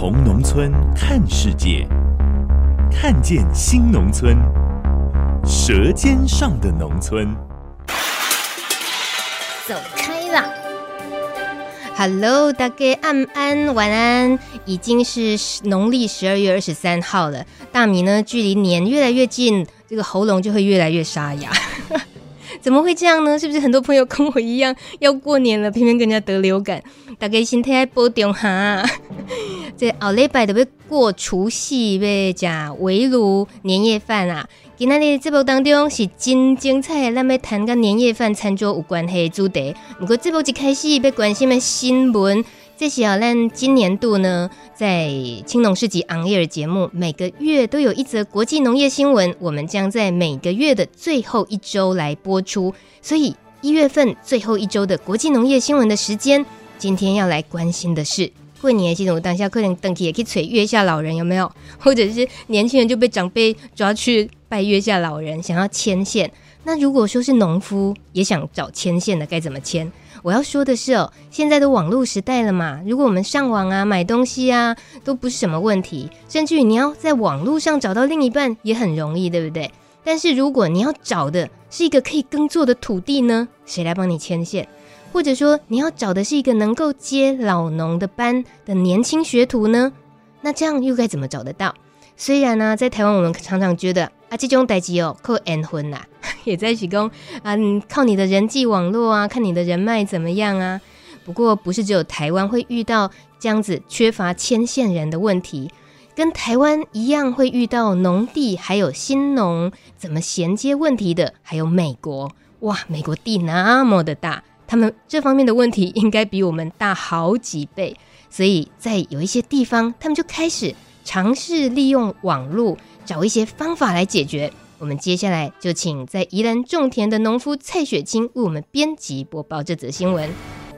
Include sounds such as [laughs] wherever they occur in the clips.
从农村看世界，看见新农村，舌尖上的农村。走开啦！Hello，大家安安晚安，已经是农历十二月二十三号了。大米呢，距离年越来越近，这个喉咙就会越来越沙哑。怎么会这样呢？是不是很多朋友跟我一样要过年了，偏偏跟人家得流感？大家身体要保重哈。[laughs] 这奥礼拜都要过除夕，要食围炉年夜饭啊。今天的节目当中是真精彩，咱要谈跟年夜饭餐桌有关系的主题。不过节目一开始要关心的新闻。这是啊，咱今年度呢，在青农市集 On Air 节目，每个月都有一则国际农业新闻，我们将在每个月的最后一周来播出。所以一月份最后一周的国际农业新闻的时间，今天要来关心的是，过年的这种当下，可能登记也可以催月下老人有没有？或者是年轻人就被长辈抓去拜月下老人，想要牵线。那如果说是农夫也想找牵线的，该怎么牵？我要说的是哦，现在的网络时代了嘛，如果我们上网啊买东西啊都不是什么问题，甚至于你要在网络上找到另一半也很容易，对不对？但是如果你要找的是一个可以耕作的土地呢，谁来帮你牵线？或者说你要找的是一个能够接老农的班的年轻学徒呢？那这样又该怎么找得到？虽然呢、在台湾我们常常觉得啊，这种代志哦靠缘分呐，[laughs] 也在提供啊，靠你的人际网络啊，看你的人脉怎么样啊。不过不是只有台湾会遇到这样子缺乏牵线人的问题，跟台湾一样会遇到农地还有新农怎么衔接问题的，还有美国哇，美国地那么的大，他们这方面的问题应该比我们大好几倍，所以在有一些地方，他们就开始。尝试利用网络找一些方法来解决。我们接下来就请在宜兰种田的农夫蔡雪清为我们编辑播报这则新闻。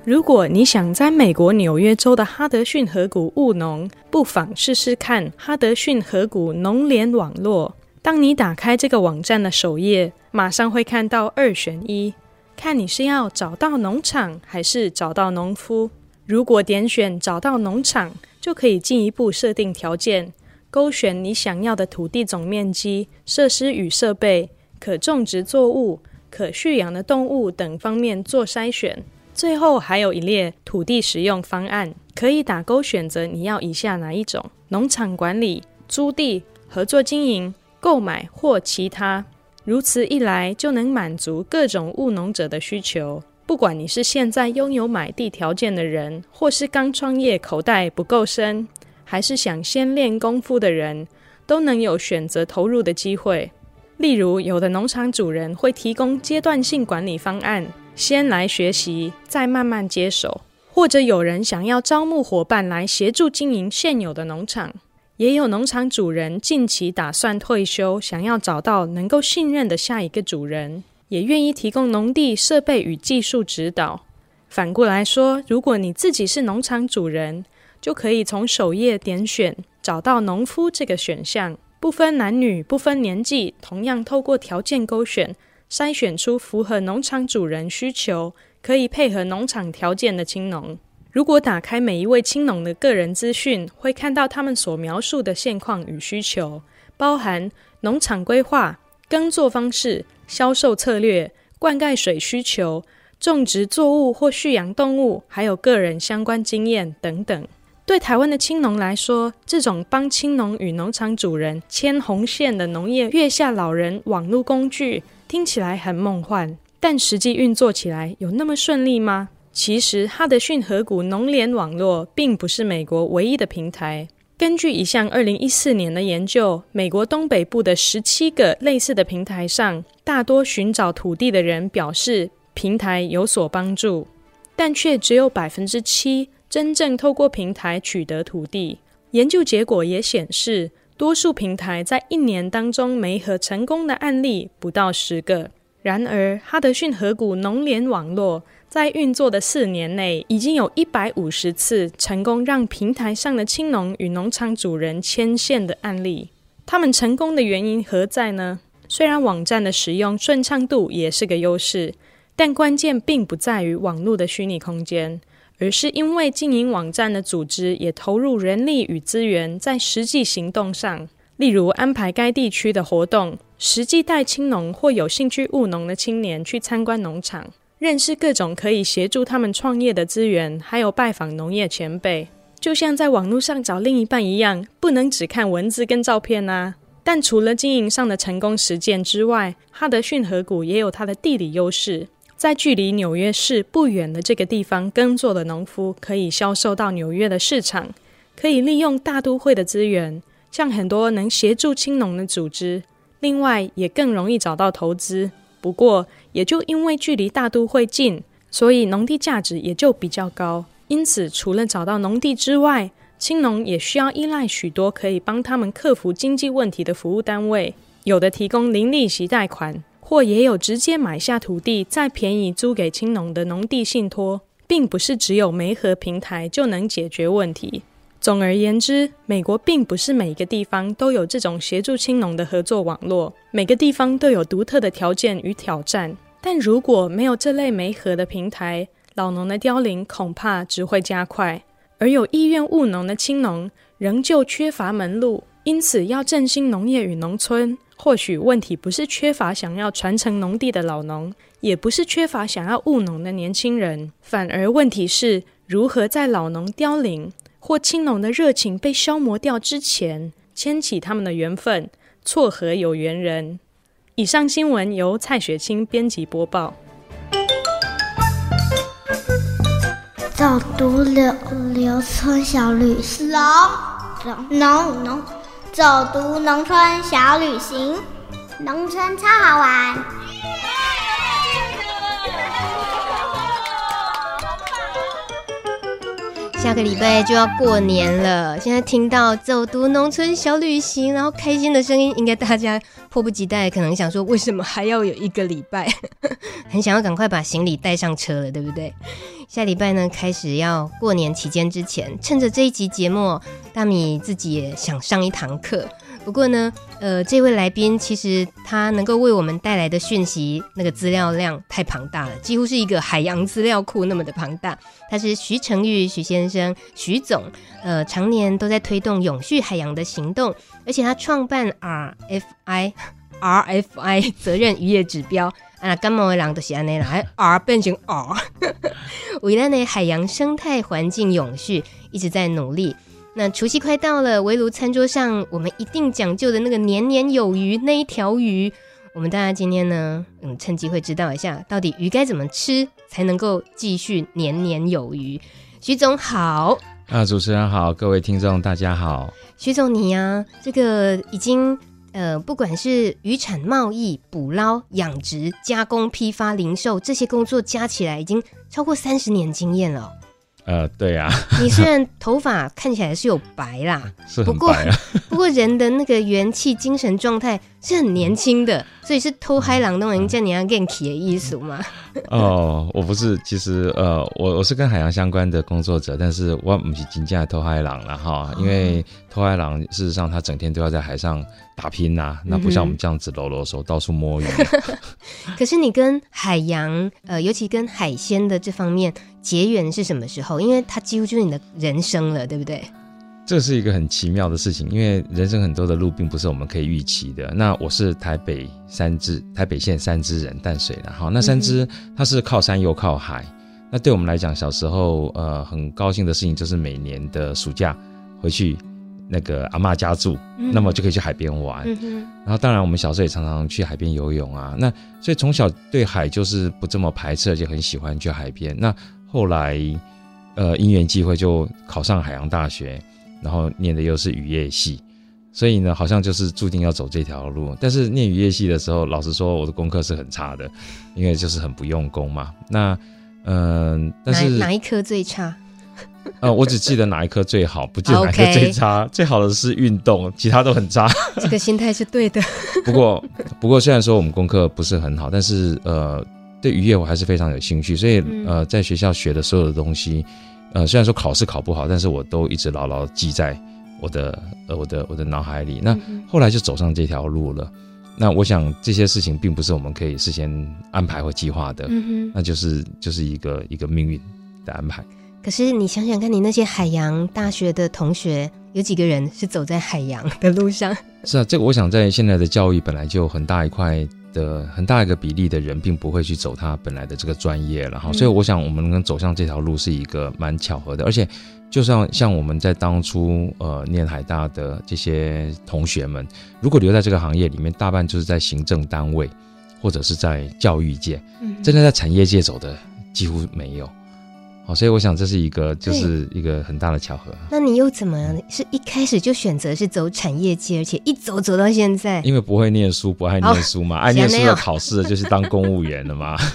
如果你想在美国纽约州的哈德逊河谷务农，不妨试试看哈德逊河谷农联网络。当你打开这个网站的首页，马上会看到二选一，看你是要找到农场还是找到农夫。如果点选找到农场，就可以进一步设定条件，勾选你想要的土地总面积、设施与设备、可种植作物、可畜养的动物等方面做筛选。最后还有一列土地使用方案，可以打勾选择你要以下哪一种：农场管理、租地、合作经营、购买或其他。如此一来，就能满足各种务农者的需求。不管你是现在拥有买地条件的人，或是刚创业口袋不够深，还是想先练功夫的人，都能有选择投入的机会。例如，有的农场主人会提供阶段性管理方案，先来学习，再慢慢接手；或者有人想要招募伙伴来协助经营现有的农场，也有农场主人近期打算退休，想要找到能够信任的下一个主人。也愿意提供农地设备与技术指导。反过来说，如果你自己是农场主人，就可以从首页点选找到农夫这个选项，不分男女，不分年纪，同样透过条件勾选，筛选出符合农场主人需求、可以配合农场条件的青农。如果打开每一位青农的个人资讯，会看到他们所描述的现况与需求，包含农场规划、耕作方式。销售策略、灌溉水需求、种植作物或畜养动物，还有个人相关经验等等。对台湾的青农来说，这种帮青农与农场主人牵红线的农业月下老人网络工具，听起来很梦幻，但实际运作起来有那么顺利吗？其实，哈德逊河谷农联网络并不是美国唯一的平台。根据一项二零一四年的研究，美国东北部的十七个类似的平台上，大多寻找土地的人表示平台有所帮助，但却只有百分之七真正透过平台取得土地。研究结果也显示，多数平台在一年当中没合成功的案例不到十个。然而，哈德逊河谷农联网络在运作的四年内，已经有一百五十次成功让平台上的青农与农场主人牵线的案例。他们成功的原因何在呢？虽然网站的使用顺畅度也是个优势，但关键并不在于网络的虚拟空间，而是因为经营网站的组织也投入人力与资源在实际行动上，例如安排该地区的活动。实际带青农或有兴趣务农的青年去参观农场，认识各种可以协助他们创业的资源，还有拜访农业前辈，就像在网络上找另一半一样，不能只看文字跟照片啊。但除了经营上的成功实践之外，哈德逊河谷也有它的地理优势，在距离纽约市不远的这个地方耕作的农夫，可以销售到纽约的市场，可以利用大都会的资源，像很多能协助青农的组织。另外，也更容易找到投资。不过，也就因为距离大都会近，所以农地价值也就比较高。因此，除了找到农地之外，青农也需要依赖许多可以帮他们克服经济问题的服务单位。有的提供零利息贷款，或也有直接买下土地再便宜租给青农的农地信托，并不是只有媒合平台就能解决问题。总而言之，美国并不是每个地方都有这种协助青农的合作网络，每个地方都有独特的条件与挑战。但如果没有这类媒合的平台，老农的凋零恐怕只会加快。而有意愿务农的青农仍旧缺乏门路，因此要振兴农业与农村，或许问题不是缺乏想要传承农地的老农，也不是缺乏想要务农的年轻人，反而问题是如何在老农凋零，或青农的热情被消磨掉之前，牵起他们的缘分，撮合有缘人。以上新闻由蔡雪清编辑播报。走读农农村小旅行，农农农，走读农村小旅行，农村超好玩。下个礼拜就要过年了，现在听到走读农村小旅行，然后开心的声音，应该大家迫不及待，可能想说，为什么还要有一个礼拜？[laughs] 很想要赶快把行李带上车了，对不对？下礼拜呢，开始要过年期间之前，趁着这一集节目，大米自己也想上一堂课。不过呢，呃，这位来宾其实他能够为我们带来的讯息，那个资料量太庞大了，几乎是一个海洋资料库那么的庞大。他是徐成玉徐先生，徐总，呃，常年都在推动永续海洋的行动，而且他创办 RFI [laughs] RFI 责任渔业指标啊，干嘛会让都是安尼啦，还 R 变成 R，[laughs] 为了呢海洋生态环境永续一直在努力。那除夕快到了，围炉餐桌上，我们一定讲究的那个年年有余那一条鱼，我们大家今天呢，嗯，趁机会知道一下，到底鱼该怎么吃才能够继续年年有余。徐总好，啊，主持人好，各位听众大家好。徐总你呀、啊，这个已经呃，不管是渔产贸易、捕捞、养殖、加工、批发、零售这些工作加起来，已经超过三十年经验了。呃，对啊，你虽然头发看起来是有白啦，[laughs] 是不过不过人的那个元气、精神状态是很年轻的，所以是偷嗨朗东人叫你要 ganky 的意思吗？哦，我不是，其实呃，我我是跟海洋相关的工作者，但是我不是真正的偷嗨狼了哈，因为偷嗨狼事实上他整天都要在海上打拼呐、啊，那不像我们这样子搂搂手到处摸鱼。[laughs] 可是你跟海洋，呃，尤其跟海鲜的这方面结缘是什么时候？因为它几乎就是你的人生了，对不对？这是一个很奇妙的事情，因为人生很多的路并不是我们可以预期的。那我是台北三芝，台北县三芝人，淡水的。哈，那三芝它是靠山又靠海。那对我们来讲，小时候呃很高兴的事情就是每年的暑假回去那个阿嬷家住，那么就可以去海边玩。然后当然我们小时候也常常去海边游泳啊。那所以从小对海就是不这么排斥，而且很喜欢去海边。那后来呃因缘际会就考上海洋大学。然后念的又是渔业系，所以呢，好像就是注定要走这条路。但是念渔业系的时候，老实说，我的功课是很差的，因为就是很不用功嘛。那，嗯、呃，但是哪哪一科最差？呃，我只记得哪一科最好，不记得 [laughs] 哪一科最差。Okay. 最好的是运动，其他都很差。这个心态是对的。[laughs] 不过，不过虽然说我们功课不是很好，但是呃，对渔业我还是非常有兴趣。所以呃，在学校学的所有的东西，呃，虽然说考试考不好，但是我都一直牢牢记在我的呃我的我的脑海里。那后来就走上这条路了。那我想这些事情并不是我们可以事先安排或计划的，嗯哼，那就是就是一个一个命运的安排。可是你想想看，你那些海洋大学的同学，有几个人是走在海洋的路上？[laughs] 是啊，这个我想在现在的教育本来就很大一块的很大一个比例的人，并不会去走他本来的这个专业了哈。嗯、所以我想我们能走上这条路是一个蛮巧合的，而且就像像我们在当初呃念海大的这些同学们，如果留在这个行业里面，大半就是在行政单位或者是在教育界，嗯，真的在产业界走的几乎没有。所以我想这是一个，就是一个很大的巧合。那你又怎么是一开始就选择是走产业界，而且一走走到现在？因为不会念书，不爱念书嘛，爱念书的考试的就是当公务员了嘛。[laughs]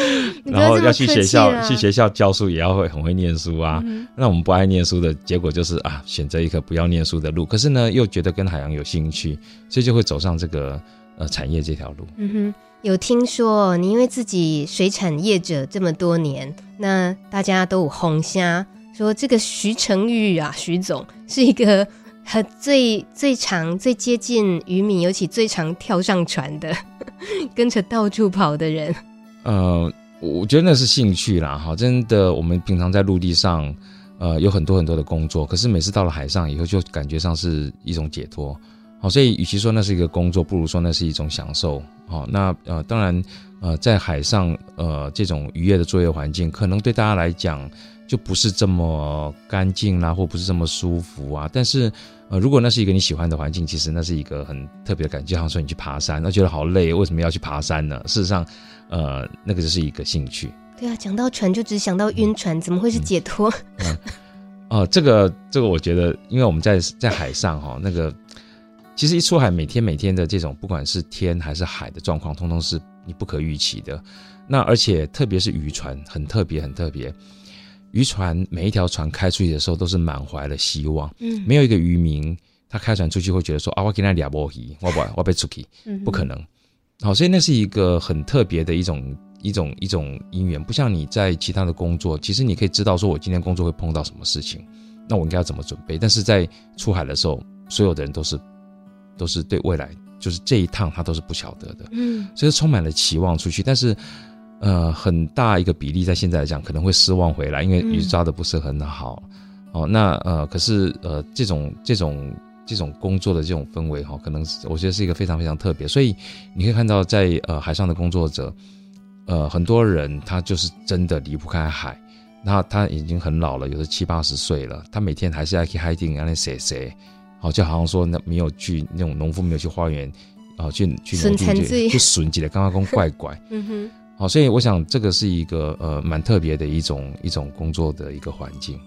[laughs] 然后要去学校，去学校教书也要会很会念书啊。嗯、那我们不爱念书的结果就是啊，选择一个不要念书的路。可是呢，又觉得跟海洋有兴趣，所以就会走上这个呃产业这条路。嗯哼。有听说你因为自己水产业者这么多年，那大家都有红虾说这个徐成玉啊，徐总是一个很最最常、最接近渔民，尤其最常跳上船的，[laughs] 跟着到处跑的人。呃，我觉得那是兴趣啦，哈，真的，我们平常在陆地上，呃，有很多很多的工作，可是每次到了海上以后，就感觉上是一种解脱。好，所以与其说那是一个工作，不如说那是一种享受。好，那呃，当然，呃，在海上，呃，这种渔业的作业环境，可能对大家来讲就不是这么干净啦，或不是这么舒服啊。但是，呃，如果那是一个你喜欢的环境，其实那是一个很特别的感觉。就好像说你去爬山，那觉得好累，为什么要去爬山呢？事实上，呃，那个就是一个兴趣。对啊，讲到船就只想到晕船，怎么会是解脱？[laughs] 哦、嗯嗯呃，这个这个，我觉得，因为我们在在海上哈，那个。其实一出海，每天每天的这种不管是天还是海的状况，通通是你不可预期的。那而且特别是渔船，很特别，很特别。渔船每一条船开出去的时候，都是满怀了希望。嗯，没有一个渔民他开船出去会觉得说啊，我给他俩波鱼，我不我被出去，不可能。好，所以那是一个很特别的一种一种一种因缘，不像你在其他的工作，其实你可以知道说我今天工作会碰到什么事情，那我应该要怎么准备。但是在出海的时候，所有的人都是。都是对未来，就是这一趟他都是不晓得的，嗯，所以充满了期望出去，但是，呃，很大一个比例在现在来讲可能会失望回来，因为鱼抓的不是很好，嗯、哦，那呃，可是呃，这种这种这种工作的这种氛围哈、哦，可能我觉得是一个非常非常特别，所以你可以看到在呃海上的工作者，呃，很多人他就是真的离不开海，那他已经很老了，有的七八十岁了，他每天还是要去海底，让那谁谁。好，就好像说那没有去那种农夫没有去花园，啊，去去农地去去损起来，刚刚讲怪怪。[laughs] 嗯哼。好，所以我想这个是一个呃蛮特别的一种一种工作的一个环境。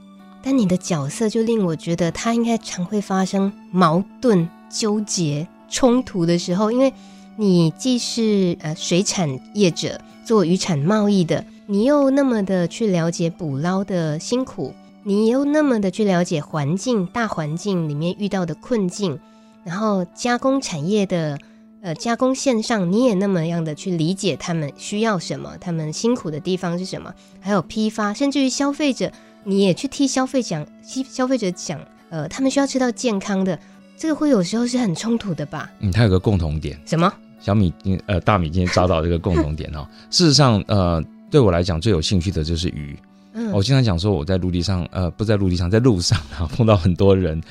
但你的角色就令我觉得他应该常会发生矛盾、纠结、冲突的时候，因为你既是呃水产业者，做渔产贸易的，你又那么的去了解捕捞的辛苦。你又那么的去了解环境，大环境里面遇到的困境，然后加工产业的呃加工线上，你也那么样的去理解他们需要什么，他们辛苦的地方是什么，还有批发，甚至于消费者，你也去替消费讲，替消费者讲，呃，他们需要吃到健康的，这个会有时候是很冲突的吧？嗯，它有个共同点，什么？小米今呃大米今天找到这个共同点哦。事实上，呃，对我来讲最有兴趣的就是鱼。嗯，我经常讲说我在陆地上，呃，不在陆地上，在路上啊，[laughs] 碰到很多人，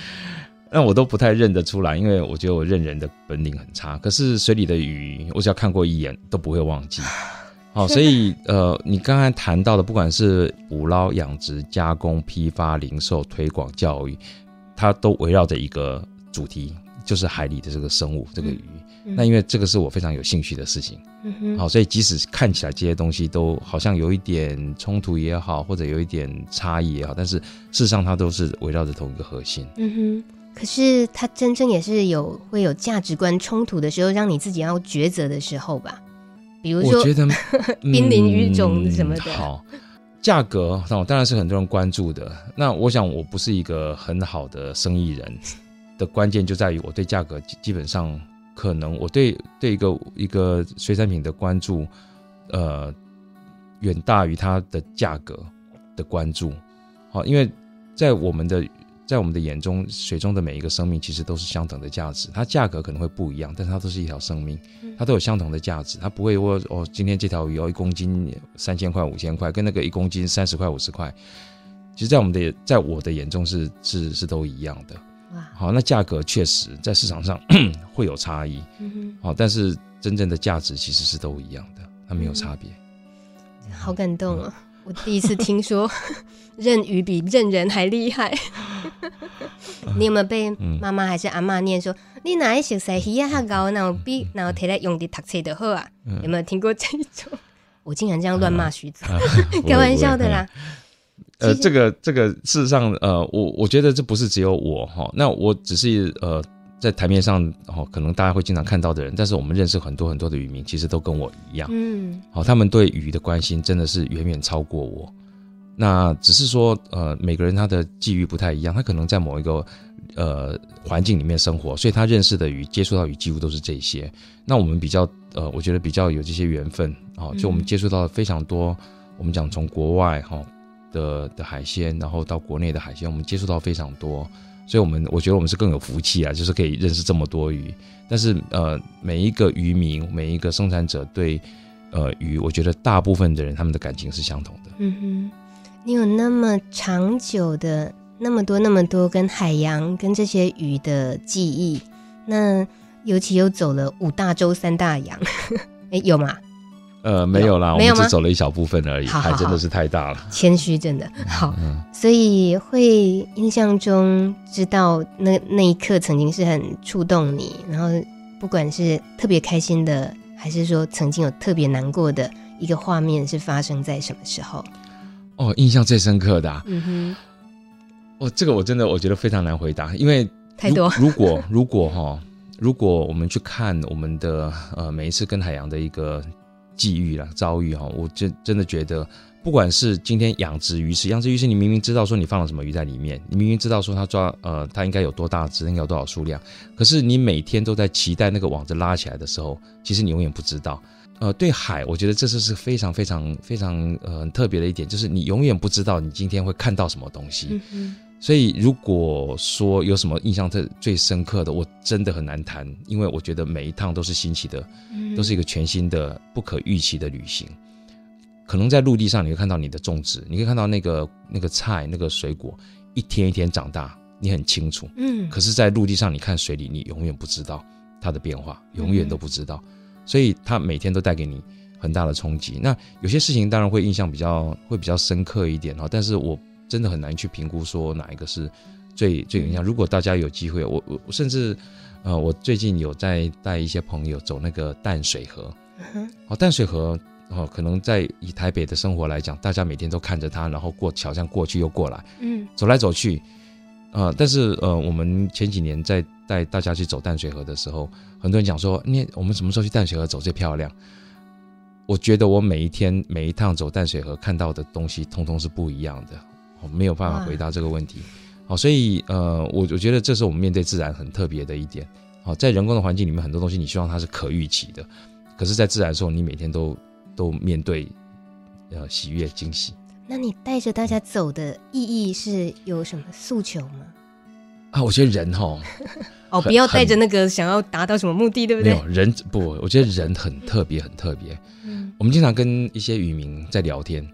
那我都不太认得出来，因为我觉得我认人的本领很差。可是水里的鱼，我只要看过一眼都不会忘记。[laughs] 好，所以呃，你刚才谈到的，不管是捕捞、养殖、加工、批发、零售、推广、教育，它都围绕着一个主题，就是海里的这个生物，这个鱼。那因为这个是我非常有兴趣的事情，好，所以即使看起来这些东西都好像有一点冲突也好，或者有一点差异也好，但是事实上它都是围绕着同一个核心，嗯哼。可是它真正也是有会有价值观冲突的时候，让你自己要抉择的时候吧？比如说，我觉得 [laughs] 濒临于种什么的。好，价格那当然是很多人关注的。那我想我不是一个很好的生意人，[laughs] 的关键就在于我对价格基本上可能我对对一个一个水产品的关注，呃，远大于它的价格的关注。好，因为在我们的。在我们的眼中，水中的每一个生命其实都是相等的价值。它价格可能会不一样，但是它都是一条生命，它都有相同的价值。它不会说哦，今天这条鱼哦一公斤三千块五千块，跟那个一公斤三十块五十块，其实，在我们的在我的眼中是是是都一样的。好，那价格确实在市场上 [clears throat] 会有差异。好，但是真正的价值其实是都一样的，它没有差别。好感动啊！我第一次听说 [laughs] 认鱼比认人还厉害。[laughs] 你有没有被妈妈还是阿妈念说，嗯、你哪一熟悉鱼啊？哈高，然后比然后提来用的读册的好啊？嗯、有没有听过这一种？我竟然这样乱骂徐子，[laughs] 开玩笑的啦。呃，这个这个事实上，呃，我我觉得这不是只有我哈。那我只是呃，在台面上哦，可能大家会经常看到的人，但是我们认识很多很多的渔民，其实都跟我一样。嗯，好，他们对鱼的关心真的是远远超过我。那只是说，呃，每个人他的际遇不太一样，他可能在某一个呃环境里面生活，所以他认识的鱼、接触到鱼几乎都是这些。那我们比较，呃，我觉得比较有这些缘分啊，就我们接触到了非常多，我们讲从国外哈的的海鲜，然后到国内的海鲜，我们接触到非常多，所以我们我觉得我们是更有福气啊，就是可以认识这么多鱼。但是呃，每一个渔民，每一个生产者对呃鱼，我觉得大部分的人他们的感情是相同的。嗯哼。你有那么长久的那么多那么多跟海洋跟这些鱼的记忆，那尤其又走了五大洲三大洋，[laughs] 哎，有吗？呃，没有啦，有？我们只走了一小部分而已，好好好，海真的是太大了，谦虚真的好，嗯、所以会印象中知道那那一刻曾经是很触动你，然后不管是特别开心的，还是说曾经有特别难过的一个画面，是发生在什么时候？哦，印象最深刻的，啊，嗯哼，哦，这个我真的我觉得非常难回答，因为太多。如果如果哈，如果我们去看我们的呃每一次跟海洋的一个际遇啦，遭遇哈，我真真的觉得，不管是今天养殖鱼池，养殖鱼池你明明知道说你放了什么鱼在里面，你明明知道说它抓呃它应该有多大只，应该有多少数量，可是你每天都在期待那个网子拉起来的时候，其实你永远不知道。呃，对海，我觉得这次是非常非常非常呃特别的一点，就是你永远不知道你今天会看到什么东西。所以如果说有什么印象特最深刻的，我真的很难谈，因为我觉得每一趟都是新奇的，都是一个全新的、不可预期的旅行。可能在陆地上你会看到你的种植，你可以看到那个那个菜、那个水果一天一天长大，你很清楚。嗯。可是，在陆地上你看水里，你永远不知道它的变化，永远都不知道。所以它每天都带给你很大的冲击。那有些事情当然会印象比较会比较深刻一点哈，但是我真的很难去评估说哪一个是最最有印象。如果大家有机会，我我甚至呃，我最近有在带一些朋友走那个淡水河。哦，淡水河哦，可能在以台北的生活来讲，大家每天都看着它，然后过桥这样过去又过来，嗯，走来走去。呃，但是呃，我们前几年在带大家去走淡水河的时候，很多人讲说，你我们什么时候去淡水河走最漂亮？我觉得我每一天每一趟走淡水河看到的东西，通通是不一样的，我没有办法回答这个问题。好，所以呃，我我觉得这是我们面对自然很特别的一点。好，在人工的环境里面，很多东西你希望它是可预期的，可是，在自然的时候，你每天都都面对呃喜悦惊喜。那你带着大家走的意义是有什么诉求吗？啊，我觉得人哈，哦，不要带着那个想要达到什么目的，对不对？没有人不，我觉得人很特别，很特别。嗯，我们经常跟一些渔民在聊天，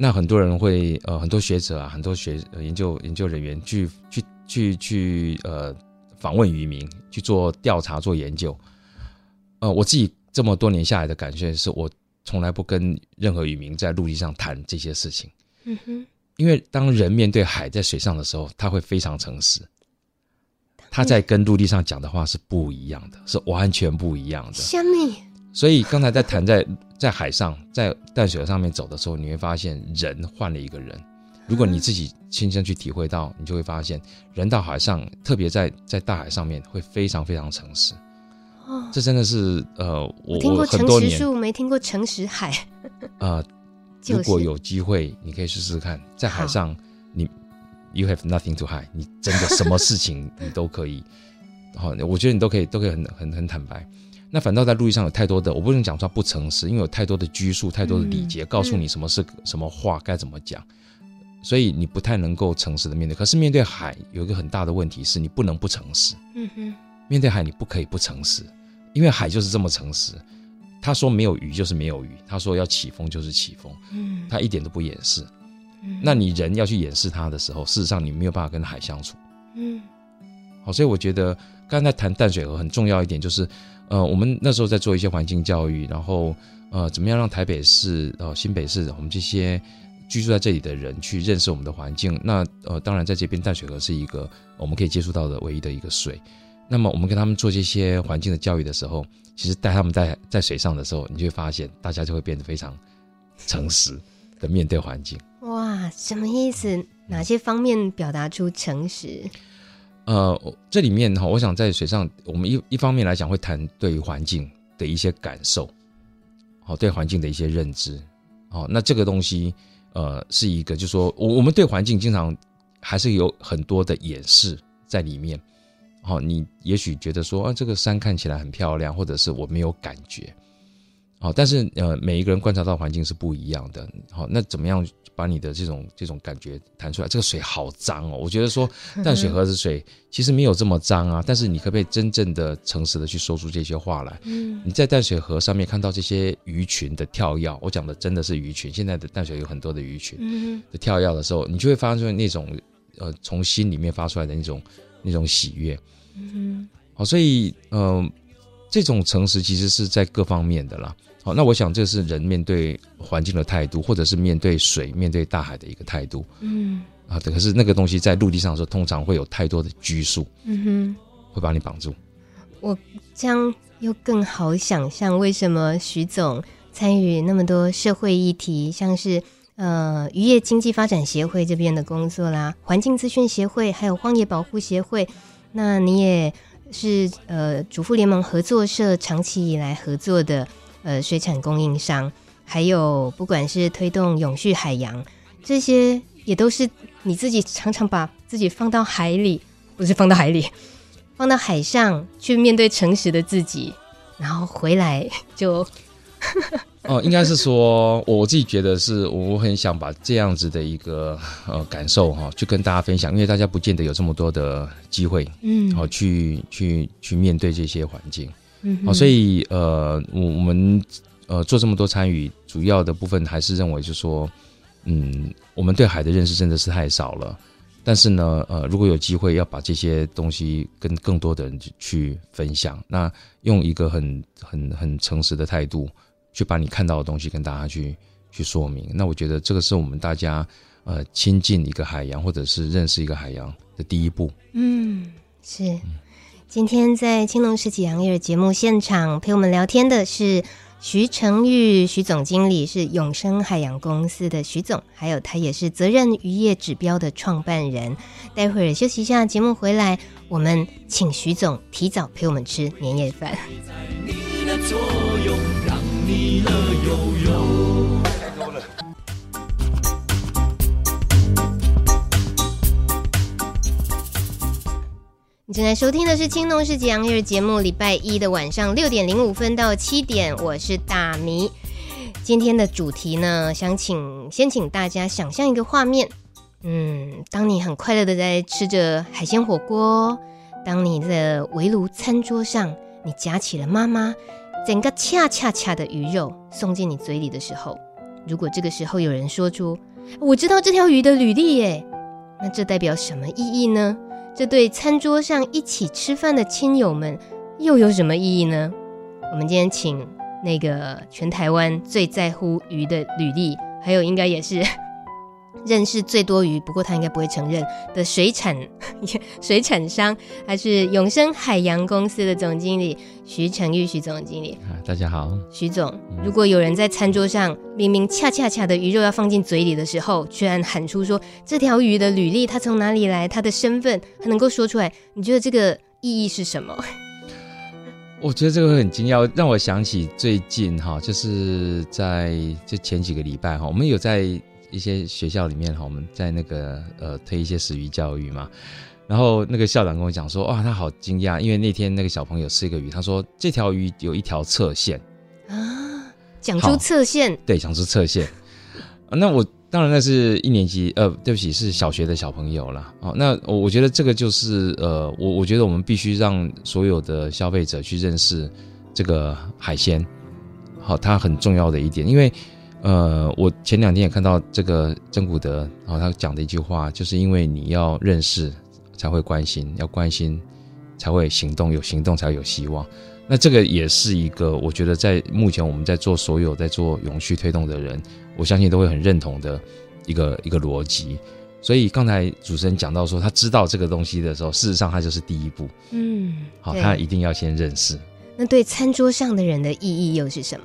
那很多人会呃，很多学者啊，很多学研究研究人员去去去去呃访问渔民去做调查做研究。呃，我自己这么多年下来的感觉是我。从来不跟任何渔民在陆地上谈这些事情，嗯哼，因为当人面对海在水上的时候，他会非常诚实，他在跟陆地上讲的话是不一样的，是完全不一样的。虾米？所以刚才在谈在在海上在淡水上面走的时候，你会发现人换了一个人。如果你自己亲身去体会到，你就会发现人到海上，特别在在大海上面会非常非常诚实。哦这真的是呃，我听过诚实树，没听过诚实海。[laughs] 呃，就是、如果有机会，你可以试试看，在海上你。You have nothing to hide，你真的什么事情你都可以，好，我觉得你都可以，都可以很很很坦白。那反倒在陆地上有太多的，我不能讲说不诚实，因为有太多的拘束，太多的礼节，告诉你什么是什么话该怎么讲，所以你不太能够诚实的面对。可是面对海有一个很大的问题是你不能不诚实。嗯哼，面对海你不可以不诚实，因为海就是这么诚实。他说没有鱼就是没有鱼，他说要起风就是起风，嗯，他一点都不掩饰。那你人要去掩饰它的时候，事实上你没有办法跟海相处。嗯，好，所以我觉得刚才谈淡水河很重要一点就是，呃，我们那时候在做一些环境教育，然后呃，怎么样让台北市、呃新北市我们这些居住在这里的人去认识我们的环境。那呃，当然在这边淡水河是一个我们可以接触到的唯一的一个水。那么我们跟他们做这些环境的教育的时候，其实带他们在在水上的时候，你就会发现大家就会变得非常诚实的面对环境。哇，什么意思？哪些方面表达出诚实？呃，这里面哈，我想在水上，我们一一方面来讲会谈对环境的一些感受，好，对环境的一些认知，好，那这个东西，呃，是一个，就是说，我我们对环境经常还是有很多的掩饰在里面，好，你也许觉得说啊，这个山看起来很漂亮，或者是我没有感觉。好，但是呃，每一个人观察到环境是不一样的。好，那怎么样把你的这种这种感觉弹出来？这个水好脏哦，我觉得说淡水河的水其实没有这么脏啊。但是你可不可以真正的诚实的去说出这些话来？嗯，你在淡水河上面看到这些鱼群的跳跃，我讲的真的是鱼群。现在的淡水有很多的鱼群的跳跃的时候，你就会发出那种呃从心里面发出来的那种那种喜悦。嗯，好，所以嗯、呃，这种诚实其实是在各方面的啦。好，那我想这是人面对环境的态度，或者是面对水、面对大海的一个态度。嗯，啊，可是那个东西在陆地上的时候，通常会有太多的拘束，嗯哼，会把你绑住。我这样又更好想象，为什么徐总参与那么多社会议题，像是呃渔业经济发展协会这边的工作啦，环境资讯协会，还有荒野保护协会，那你也是呃主妇联盟合作社长期以来合作的。呃，水产供应商，还有不管是推动永续海洋，这些也都是你自己常常把自己放到海里，不是放到海里，放到海上去面对诚实的自己，然后回来就，哦，应该是说，我自己觉得是，我很想把这样子的一个呃感受哈，去跟大家分享，因为大家不见得有这么多的机会，嗯，好，去去去面对这些环境。嗯，好，所以呃，我我们呃做这么多参与，主要的部分还是认为，就是说，嗯，我们对海的认识真的是太少了。但是呢，呃，如果有机会要把这些东西跟更多的人去分享，那用一个很很很诚实的态度，去把你看到的东西跟大家去去说明，那我觉得这个是我们大家呃亲近一个海洋，或者是认识一个海洋的第一步。嗯，是。今天在青农十几阳夜节目现场陪我们聊天的是徐成玉徐总经理，是永生海洋公司的徐总，还有他也是责任渔业指标的创办人。待会儿休息一下，节目回来，我们请徐总提早陪我们吃年夜饭。你 [laughs] 你正在收听的是《青农十几阳日》节目，礼拜一的晚上六点零五分到七点，我是大米。今天的主题呢，想请先请大家想象一个画面，嗯，当你很快乐的在吃着海鲜火锅，当你的围炉餐桌上，你夹起了妈妈整个恰恰恰的鱼肉送进你嘴里的时候，如果这个时候有人说出“我知道这条鱼的履历”耶，那这代表什么意义呢？这对餐桌上一起吃饭的亲友们又有什么意义呢？我们今天请那个全台湾最在乎鱼的履历，还有应该也是认识最多鱼，不过他应该不会承认的水产水产商，还是永生海洋公司的总经理徐成玉徐总经理。啊，大家好，徐总。如果有人在餐桌上明明恰恰恰的鱼肉要放进嘴里的时候，居然喊出说这条鱼的履历，它从哪里来，它的身份，他能够说出来，你觉得这个意义是什么？我觉得这个会很惊讶，让我想起最近哈，就是在就前几个礼拜哈，我们有在一些学校里面哈，我们在那个呃推一些食鱼教育嘛，然后那个校长跟我讲说，哇，他好惊讶，因为那天那个小朋友吃一个鱼，他说这条鱼有一条侧线啊，讲出侧线，对，讲出侧线，[laughs] 那我。当然，那是一年级，呃，对不起，是小学的小朋友啦。哦，那我觉得这个就是，呃，我我觉得我们必须让所有的消费者去认识这个海鲜，好，它很重要的一点。因为，呃，我前两天也看到这个珍古德，然后他讲的一句话，就是因为你要认识才会关心，要关心才会行动，有行动才会有希望。那这个也是一个，我觉得在目前我们在做所有在做永续推动的人，我相信都会很认同的一个一个逻辑。所以刚才主持人讲到说，他知道这个东西的时候，事实上他就是第一步。嗯，好，他一定要先认识。那对餐桌上的人的意义又是什么？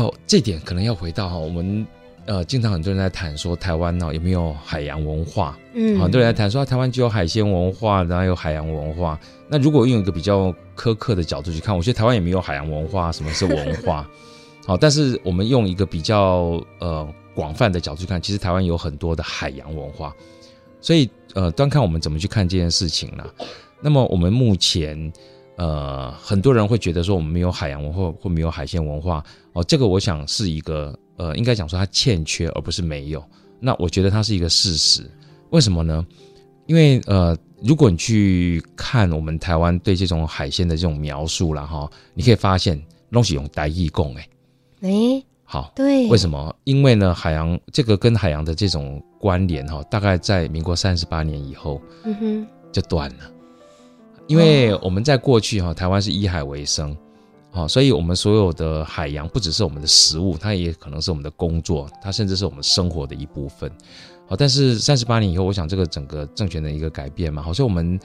哦，这点可能要回到哈我们。呃，经常很多人在谈说台湾呢有没有海洋文化？嗯，很多人在谈说台湾只有海鲜文化，然后有海洋文化。那如果用一个比较苛刻的角度去看，我觉得台湾也没有海洋文化。什么是文化？[laughs] 好，但是我们用一个比较呃广泛的角度去看，其实台湾有很多的海洋文化。所以呃，端看我们怎么去看这件事情了。那么我们目前呃，很多人会觉得说我们没有海洋文化或没有海鲜文化哦，这个我想是一个。呃，应该讲说它欠缺，而不是没有。那我觉得它是一个事实。为什么呢？因为呃，如果你去看我们台湾对这种海鲜的这种描述了哈，你可以发现东西用台语讲哎，诶，好，对，为什么？因为呢，海洋这个跟海洋的这种关联哈，大概在民国三十八年以后，嗯哼，就断了。因为我们在过去哈，台湾是以海为生。好，所以，我们所有的海洋不只是我们的食物，它也可能是我们的工作，它甚至是我们生活的一部分。好，但是三十八年以后，我想这个整个政权的一个改变嘛，好像我们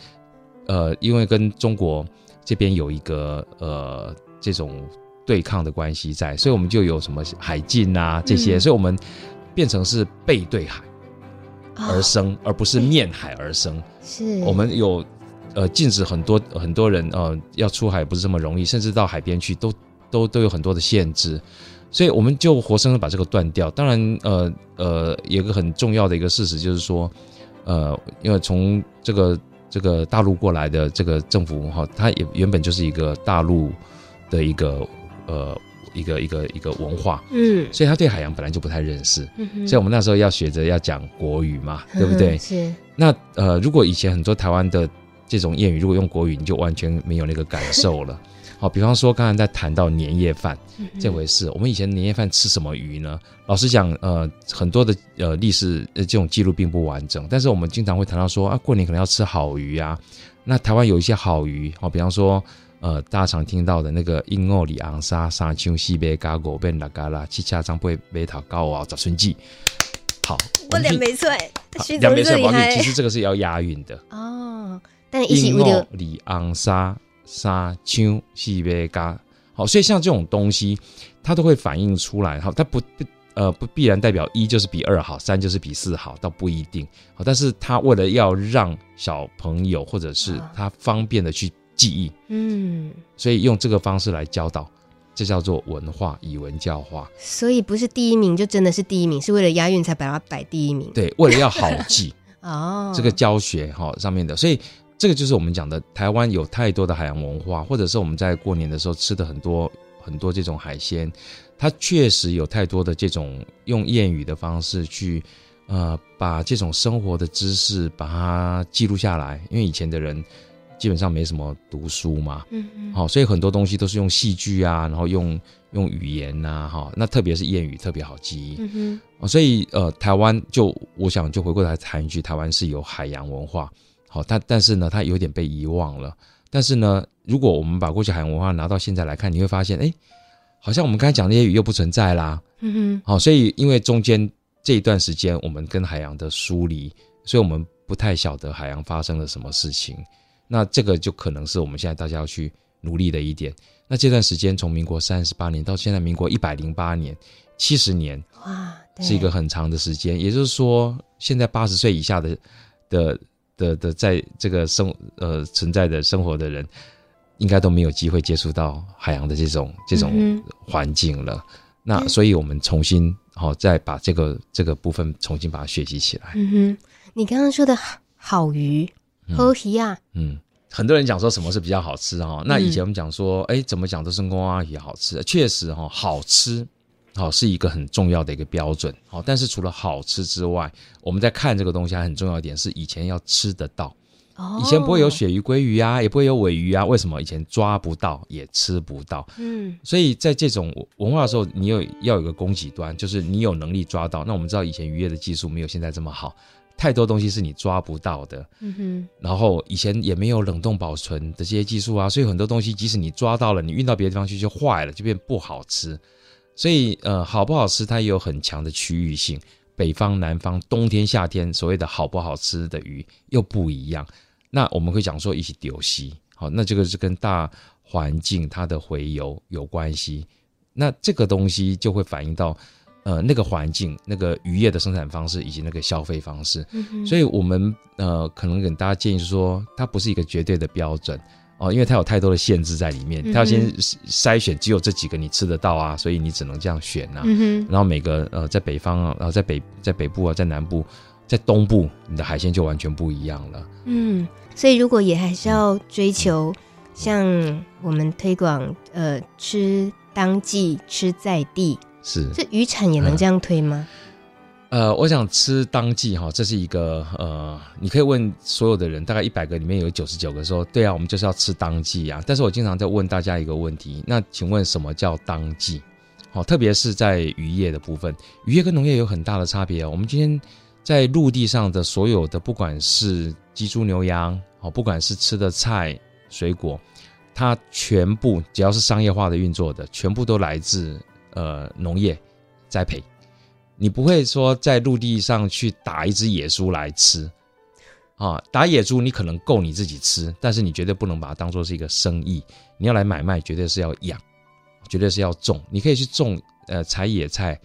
呃，因为跟中国这边有一个呃这种对抗的关系在，所以我们就有什么海禁啊这些，嗯、所以我们变成是背对海而生，哦、而不是面海而生。是，我们有。呃，禁止很多很多人呃要出海不是这么容易，甚至到海边去都都都有很多的限制，所以我们就活生生把这个断掉。当然，呃呃，有一个很重要的一个事实就是说，呃，因为从这个这个大陆过来的这个政府哈，它也原本就是一个大陆的一个呃一个一个一个文化，嗯，所以他对海洋本来就不太认识，嗯哼，所以我们那时候要学着要讲国语嘛，对不对？是。那呃，如果以前很多台湾的这种谚语如果用国语，你就完全没有那个感受了。[laughs] 好，比方说刚才在谈到年夜饭这回事，我们以前年夜饭吃什么鱼呢？老实讲，呃，很多的呃历史呃这种记录并不完整，但是我们经常会谈到说啊，过年可能要吃好鱼啊。那台湾有一些好鱼，好，比方说呃，大家常听到的那个英澳里昂沙沙青西贝嘎果贝拉嘎拉七恰张贝贝塔高啊早春季。好，我两没错，两没错，其实这个是要押韵的哦。英澳里昂沙沙丘西贝嘎，好，所以像这种东西，它都会反映出来。好，它不呃不必然代表一就是比二好，三就是比四好，倒不一定。好，但是它为了要让小朋友或者是他方便的去记忆，嗯，所以用这个方式来教导，这叫做文化以文教化。所以不是第一名就真的是第一名，是为了押韵才把它摆第一名。对，为了要好记 [laughs] 哦，这个教学哈上面的，所以。这个就是我们讲的，台湾有太多的海洋文化，或者是我们在过年的时候吃的很多很多这种海鲜，它确实有太多的这种用谚语的方式去，呃，把这种生活的知识把它记录下来。因为以前的人基本上没什么读书嘛，嗯嗯，好，所以很多东西都是用戏剧啊，然后用用语言呐，哈，那特别是谚语特别好记忆，嗯哼，所以呃，台湾就我想就回过来谈一句，台湾是有海洋文化。好，但但是呢，它有点被遗忘了。但是呢，如果我们把过去海洋文化拿到现在来看，你会发现，哎，好像我们刚才讲那些语又不存在啦。嗯哼。好，所以因为中间这一段时间我们跟海洋的疏离，所以我们不太晓得海洋发生了什么事情。那这个就可能是我们现在大家要去努力的一点。那这段时间从民国三十八年到现在民国一百零八年，七十年，哇，是一个很长的时间。也就是说，现在八十岁以下的的。的的，在这个生呃存在的生活的人，应该都没有机会接触到海洋的这种这种环境了。嗯、那所以我们重新好、哦、再把这个这个部分重新把它学习起来。嗯哼，你刚刚说的好鱼，好鱼啊，嗯，很多人讲说什么是比较好吃哈、哦？那以前我们讲说，哎、嗯，怎么讲都是公阿姨好吃，确实哈、哦，好吃。好，是一个很重要的一个标准。好，但是除了好吃之外，我们在看这个东西还很重要一点是，以前要吃得到。哦，以前不会有鳕鱼、鲑鱼啊，也不会有尾鱼啊。为什么？以前抓不到，也吃不到。嗯，所以在这种文化的时候，你有要有一个供给端，就是你有能力抓到。那我们知道以前渔业的技术没有现在这么好，太多东西是你抓不到的。嗯哼。然后以前也没有冷冻保存的这些技术啊，所以很多东西即使你抓到了，你运到别的地方去就坏了，就变不好吃。所以，呃，好不好吃，它也有很强的区域性。北方、南方、冬天、夏天，所谓的好不好吃的鱼又不一样。那我们会讲说，一起丢西，好，那这个是跟大环境它的回游有关系。那这个东西就会反映到，呃，那个环境、那个渔业的生产方式以及那个消费方式。嗯哼。所以我们呃，可能给大家建议是说，它不是一个绝对的标准。哦，因为它有太多的限制在里面，它要先筛选，只有这几个你吃得到啊，所以你只能这样选呐、啊。嗯、然后每个呃，在北方啊，然后在北在北部啊，在南部，在东部，你的海鲜就完全不一样了。嗯，所以如果也还是要追求像我们推广呃吃当季吃在地，是这渔产也能这样推吗？嗯呃，我想吃当季哈，这是一个呃，你可以问所有的人，大概一百个里面有九十九个说，对啊，我们就是要吃当季啊。但是我经常在问大家一个问题，那请问什么叫当季？好，特别是在渔业的部分，渔业跟农业有很大的差别哦。我们今天在陆地上的所有的，不管是鸡猪牛羊，哦，不管是吃的菜水果，它全部只要是商业化的运作的，全部都来自呃农业栽培。你不会说在陆地上去打一只野猪来吃，啊，打野猪你可能够你自己吃，但是你绝对不能把它当做是一个生意。你要来买卖，绝对是要养，绝对是要种。你可以去种，呃，采野菜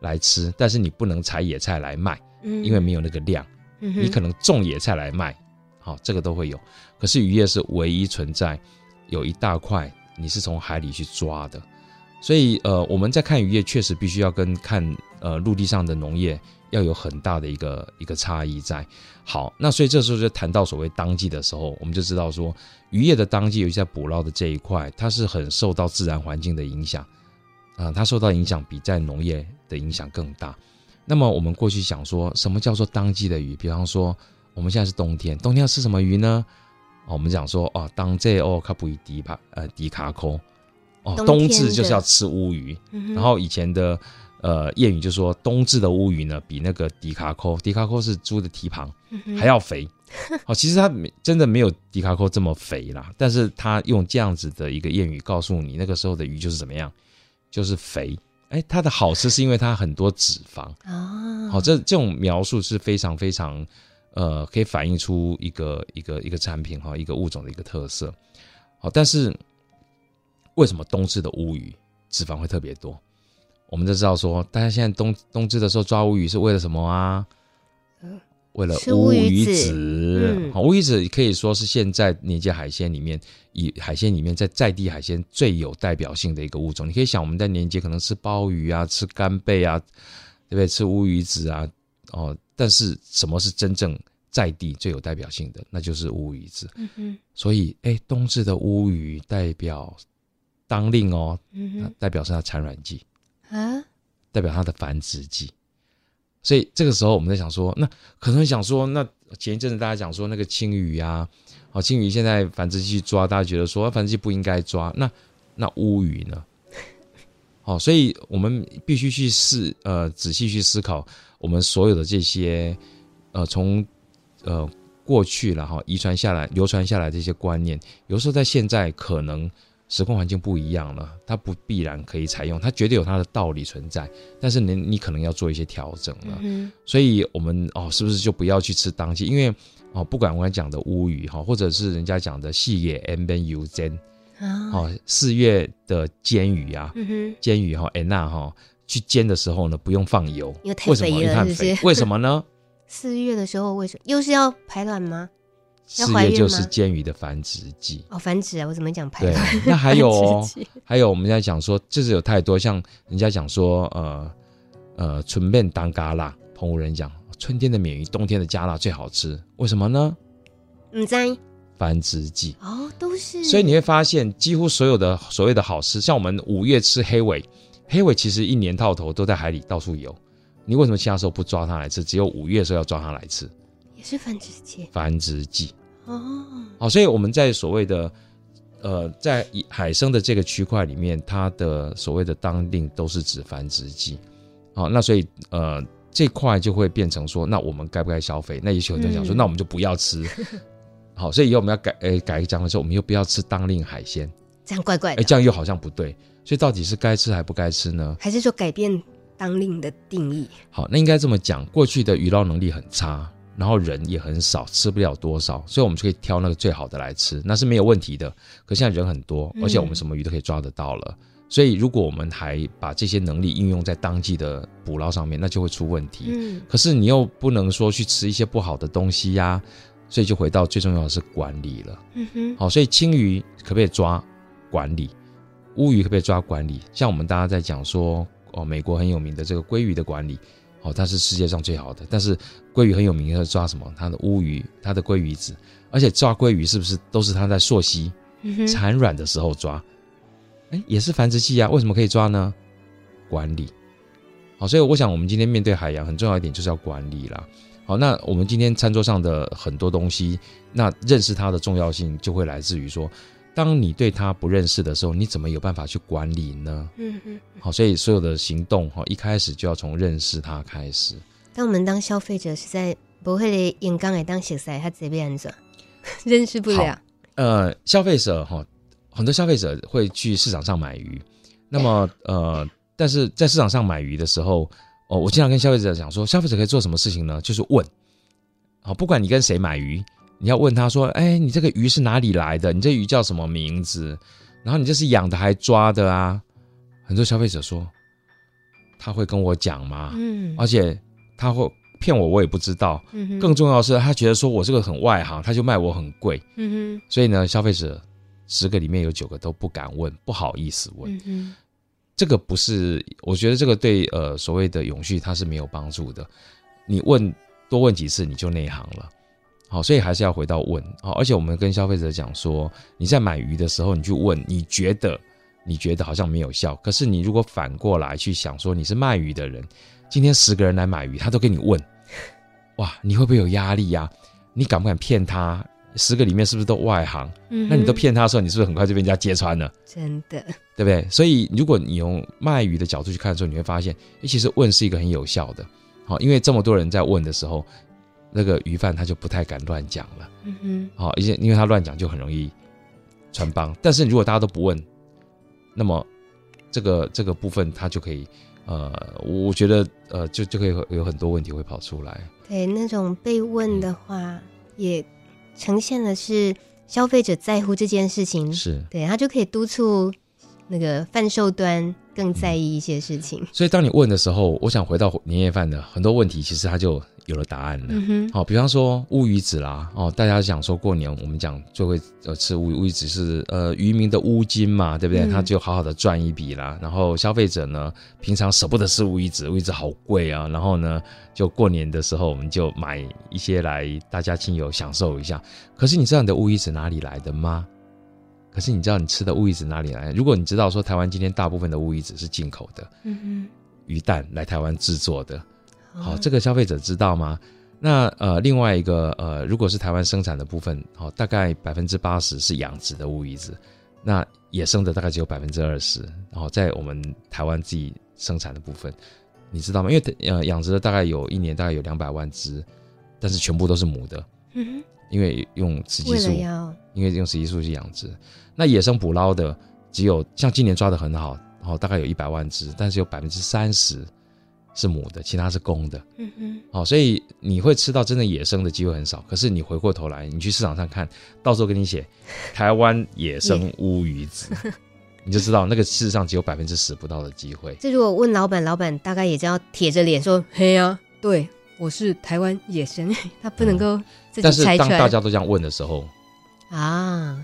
来吃，但是你不能采野菜来卖，因为没有那个量。你可能种野菜来卖，好，这个都会有。可是渔业是唯一存在，有一大块你是从海里去抓的。所以，呃，我们在看渔业，确实必须要跟看呃陆地上的农业要有很大的一个一个差异在。好，那所以这时候就谈到所谓当季的时候，我们就知道说，渔业的当季，尤其在捕捞的这一块，它是很受到自然环境的影响，啊、它受到影响比在农业的影响更大。那么我们过去想说，什么叫做当季的鱼？比方说，我们现在是冬天，冬天要吃什么鱼呢？我们讲说，哦，当季哦，卡布伊迪吧，呃，迪卡科。哦，冬至就是要吃乌鱼，然后以前的呃谚语就说，冬至的乌鱼呢，比那个迪卡扣，迪卡扣是猪的蹄膀还要肥。[laughs] 哦，其实它真的没有迪卡扣这么肥啦，但是它用这样子的一个谚语告诉你，那个时候的鱼就是怎么样，就是肥。哎，它的好吃是因为它很多脂肪啊。好，这这种描述是非常非常呃，可以反映出一个一个一个产品哈，一个物种的一个特色。好，但是。为什么冬至的乌鱼脂肪会特别多？我们都知道说，大家现在冬冬至的时候抓乌鱼是为了什么啊？为了乌鱼子。好，乌鱼子可以说是现在年节海鲜里面，以海鲜里面在在地海鲜最有代表性的一个物种。你可以想，我们在年节可能吃鲍鱼啊，吃干贝啊，对不对？吃乌鱼子啊，哦，但是什么是真正在地最有代表性的？那就是乌鱼子。嗯哼。所以，哎，冬至的乌鱼代表。当令哦，代表是它产卵季啊，代表它的繁殖季，所以这个时候我们在想说，那可能想说，那前一阵子大家讲说那个青鱼呀，哦，青鱼现在繁殖季抓，大家觉得说繁殖季不应该抓，那那乌鱼呢？好，[laughs] 所以我们必须去思呃仔细去思考我们所有的这些呃从呃过去了哈遗传下来流传下来这些观念，有时候在现在可能。时空环境不一样了，它不必然可以采用，它绝对有它的道理存在。但是你你可能要做一些调整了。嗯、所以我们哦，是不是就不要去吃当季？因为哦，不管我刚才讲的乌鱼哈，或者是人家讲的细野 M Ben U 煎哦，四月的煎鱼啊，嗯、煎鱼哈，安娜哈，去煎的时候呢，不用放油，为什么？因为太肥。为什么呢？[laughs] 四月的时候为什么？又是要排卵吗？要怀孕吗？四月就是煎鱼的繁殖季。哦，繁殖啊，我怎么讲排对，那还有哦，还有我们在讲说，就是有太多像人家讲说，呃呃，春面当嘎啦，澎湖人讲，春天的鲶鱼，冬天的加辣最好吃，为什么呢？唔知繁殖季哦，都是。所以你会发现，几乎所有的所谓的好吃，像我们五月吃黑尾，黑尾其实一年到头都在海里到处游，你为什么其他时候不抓它来吃？只有五月的时候要抓它来吃，也是繁殖季。繁殖季。哦，好，所以我们在所谓的呃，在海生的这个区块里面，它的所谓的当令都是指繁殖季。好，那所以呃这块就会变成说，那我们该不该消费？那也许很多人讲说，嗯、那我们就不要吃。[laughs] 好，所以以后我们要改诶改一讲的时候，我们又不要吃当令海鲜，这样怪怪的。哎，这样又好像不对。所以到底是该吃还不该吃呢？还是说改变当令的定义？好，那应该这么讲，过去的渔捞能力很差。然后人也很少，吃不了多少，所以我们就可以挑那个最好的来吃，那是没有问题的。可现在人很多，而且我们什么鱼都可以抓得到了，嗯、所以如果我们还把这些能力应用在当季的捕捞上面，那就会出问题。嗯，可是你又不能说去吃一些不好的东西呀、啊，所以就回到最重要的是管理了。嗯哼，好，所以青鱼可不可以抓？管理，乌鱼可不可以抓？管理。像我们大家在讲说，哦，美国很有名的这个鲑鱼的管理。哦，它是世界上最好的，但是鲑鱼很有名，它抓什么？它的乌鱼，它的鲑鱼子，而且抓鲑鱼是不是都是它在溯溪产卵的时候抓？哎，也是繁殖季啊，为什么可以抓呢？管理。好，所以我想我们今天面对海洋很重要一点就是要管理啦。好，那我们今天餐桌上的很多东西，那认识它的重要性就会来自于说。当你对他不认识的时候，你怎么有办法去管理呢？嗯嗯。好，所以所有的行动哈，一开始就要从认识他开始。当我们当消费者是在不会用刚来当食材，他这边子认识不了。呃，消费者哈，很多消费者会去市场上买鱼。那么呃，但是在市场上买鱼的时候，哦，我经常跟消费者讲说，消费者可以做什么事情呢？就是问。好，不管你跟谁买鱼。你要问他说：“哎，你这个鱼是哪里来的？你这鱼叫什么名字？然后你这是养的还抓的啊？”很多消费者说：“他会跟我讲吗？”嗯，而且他会骗我，我也不知道。嗯，更重要的是，他觉得说我这个很外行，他就卖我很贵。嗯哼，所以呢，消费者十个里面有九个都不敢问，不好意思问。这个不是，我觉得这个对呃所谓的永续它是没有帮助的。你问多问几次，你就内行了。好，所以还是要回到问。好，而且我们跟消费者讲说，你在买鱼的时候，你去问，你觉得你觉得好像没有效。可是你如果反过来去想说，你是卖鱼的人，今天十个人来买鱼，他都跟你问，哇，你会不会有压力呀？你敢不敢骗他？十个里面是不是都外行？嗯，那你都骗他的时候，你是不是很快就被人家揭穿了？真的，对不对？所以如果你用卖鱼的角度去看的时候，你会发现，其实问是一个很有效的。好，因为这么多人在问的时候。那个鱼贩他就不太敢乱讲了，嗯哼，好，而且因为他乱讲就很容易穿帮。但是如果大家都不问，那么这个这个部分他就可以，呃，我觉得呃就就可以有很多问题会跑出来。对，那种被问的话，也呈现的是消费者在乎这件事情，是对他就可以督促那个贩售端更在意一些事情。所以当你问的时候，我想回到年夜饭的很多问题，其实他就。有了答案了，好、比方说乌鱼子啦，哦，大家想说过年我们讲就会呃吃乌鱼，乌鱼子是呃渔民的乌金嘛，对不对？嗯、他就好好的赚一笔啦。然后消费者呢，平常舍不得吃乌鱼子，乌鱼子好贵啊。然后呢，就过年的时候我们就买一些来大家亲友享受一下。可是你知道你的乌鱼子哪里来的吗？可是你知道你吃的乌鱼子哪里来？如果你知道说台湾今天大部分的乌鱼子是进口的，嗯哼，鱼蛋来台湾制作的。好，这个消费者知道吗？那呃，另外一个呃，如果是台湾生产的部分，好，大概百分之八十是养殖的乌鱼子，那野生的大概只有百分之二十。然后在我们台湾自己生产的部分，你知道吗？因为呃，养殖的大概有一年大概有两百万只，但是全部都是母的，因为用雌激素，因为用雌激素去养殖。那野生捕捞的只有像今年抓的很好，然后大概有一百万只，但是有百分之三十。是母的，其他是公的。嗯哼，好，所以你会吃到真的野生的机会很少。可是你回过头来，你去市场上看，到时候给你写台湾野生乌鱼子，[laughs] 你就知道那个事实上只有百分之十不到的机会。这如果问老板，老板大概也这样铁着脸说：“嘿呀、啊，对我是台湾野生，[laughs] 他不能够自己但是。当大家都这样问的时候，啊，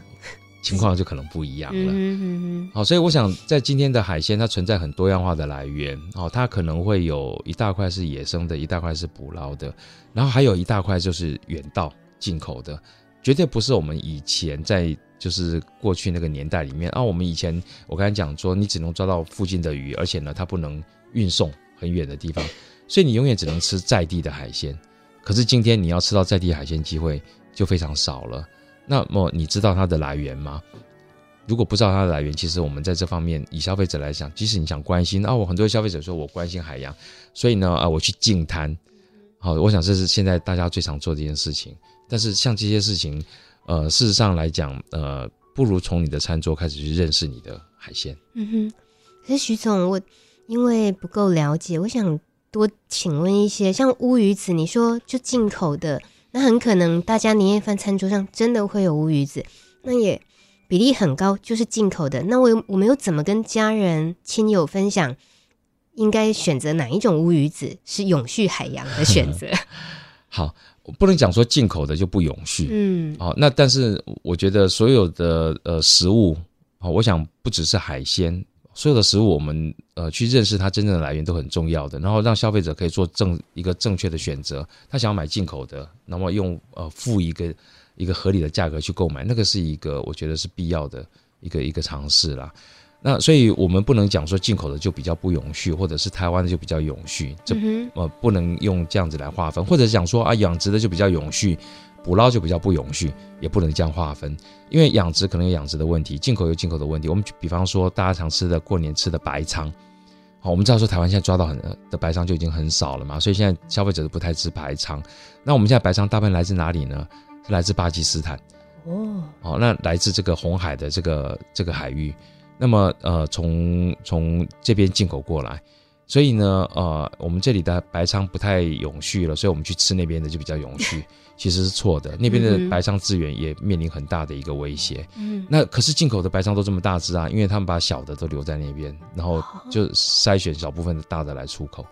情况就可能不一样了。嗯哼哼哼好，所以我想在今天的海鲜，它存在很多样化的来源。哦，它可能会有一大块是野生的，一大块是捕捞的，然后还有一大块就是远道进口的，绝对不是我们以前在就是过去那个年代里面啊。我们以前我刚才讲说，你只能抓到附近的鱼，而且呢，它不能运送很远的地方，所以你永远只能吃在地的海鲜。可是今天你要吃到在地海鲜机会就非常少了。那么你知道它的来源吗？如果不知道它的来源，其实我们在这方面以消费者来讲，即使你想关心啊，我很多消费者说我关心海洋，所以呢啊，我去净滩。好，我想这是现在大家最常做的一件事情。但是像这些事情，呃，事实上来讲，呃，不如从你的餐桌开始去认识你的海鲜。嗯哼。可是徐总，我因为不够了解，我想多请问一些，像乌鱼子，你说就进口的。那很可能大家年夜饭餐桌上真的会有乌鱼子，那也比例很高，就是进口的。那我我们又怎么跟家人亲友分享？应该选择哪一种乌鱼子是永续海洋的选择？[laughs] 好，我不能讲说进口的就不永续。嗯，好，那但是我觉得所有的呃食物，好，我想不只是海鲜。所有的食物，我们呃去认识它真正的来源都很重要的，然后让消费者可以做正一个正确的选择。他想要买进口的，那么用呃付一个一个合理的价格去购买，那个是一个我觉得是必要的一个一个尝试啦。那所以我们不能讲说进口的就比较不永续，或者是台湾的就比较永续，这呃不能用这样子来划分，或者讲说啊养殖的就比较永续。捕捞就比较不永续，也不能这样划分，因为养殖可能有养殖的问题，进口有进口的问题。我们比方说，大家常吃的过年吃的白鲳，好，我们知道说台湾现在抓到很的白鲳就已经很少了嘛，所以现在消费者都不太吃白鲳。那我们现在白鲳大部分来自哪里呢？是来自巴基斯坦。哦，好，那来自这个红海的这个这个海域，那么呃，从从这边进口过来。所以呢，呃，我们这里的白鲳不太永续了，所以我们去吃那边的就比较永续，其实是错的。那边的白鲳资源也面临很大的一个威胁。嗯，那可是进口的白鲳都这么大只啊，因为他们把小的都留在那边，然后就筛选小部分的大的来出口。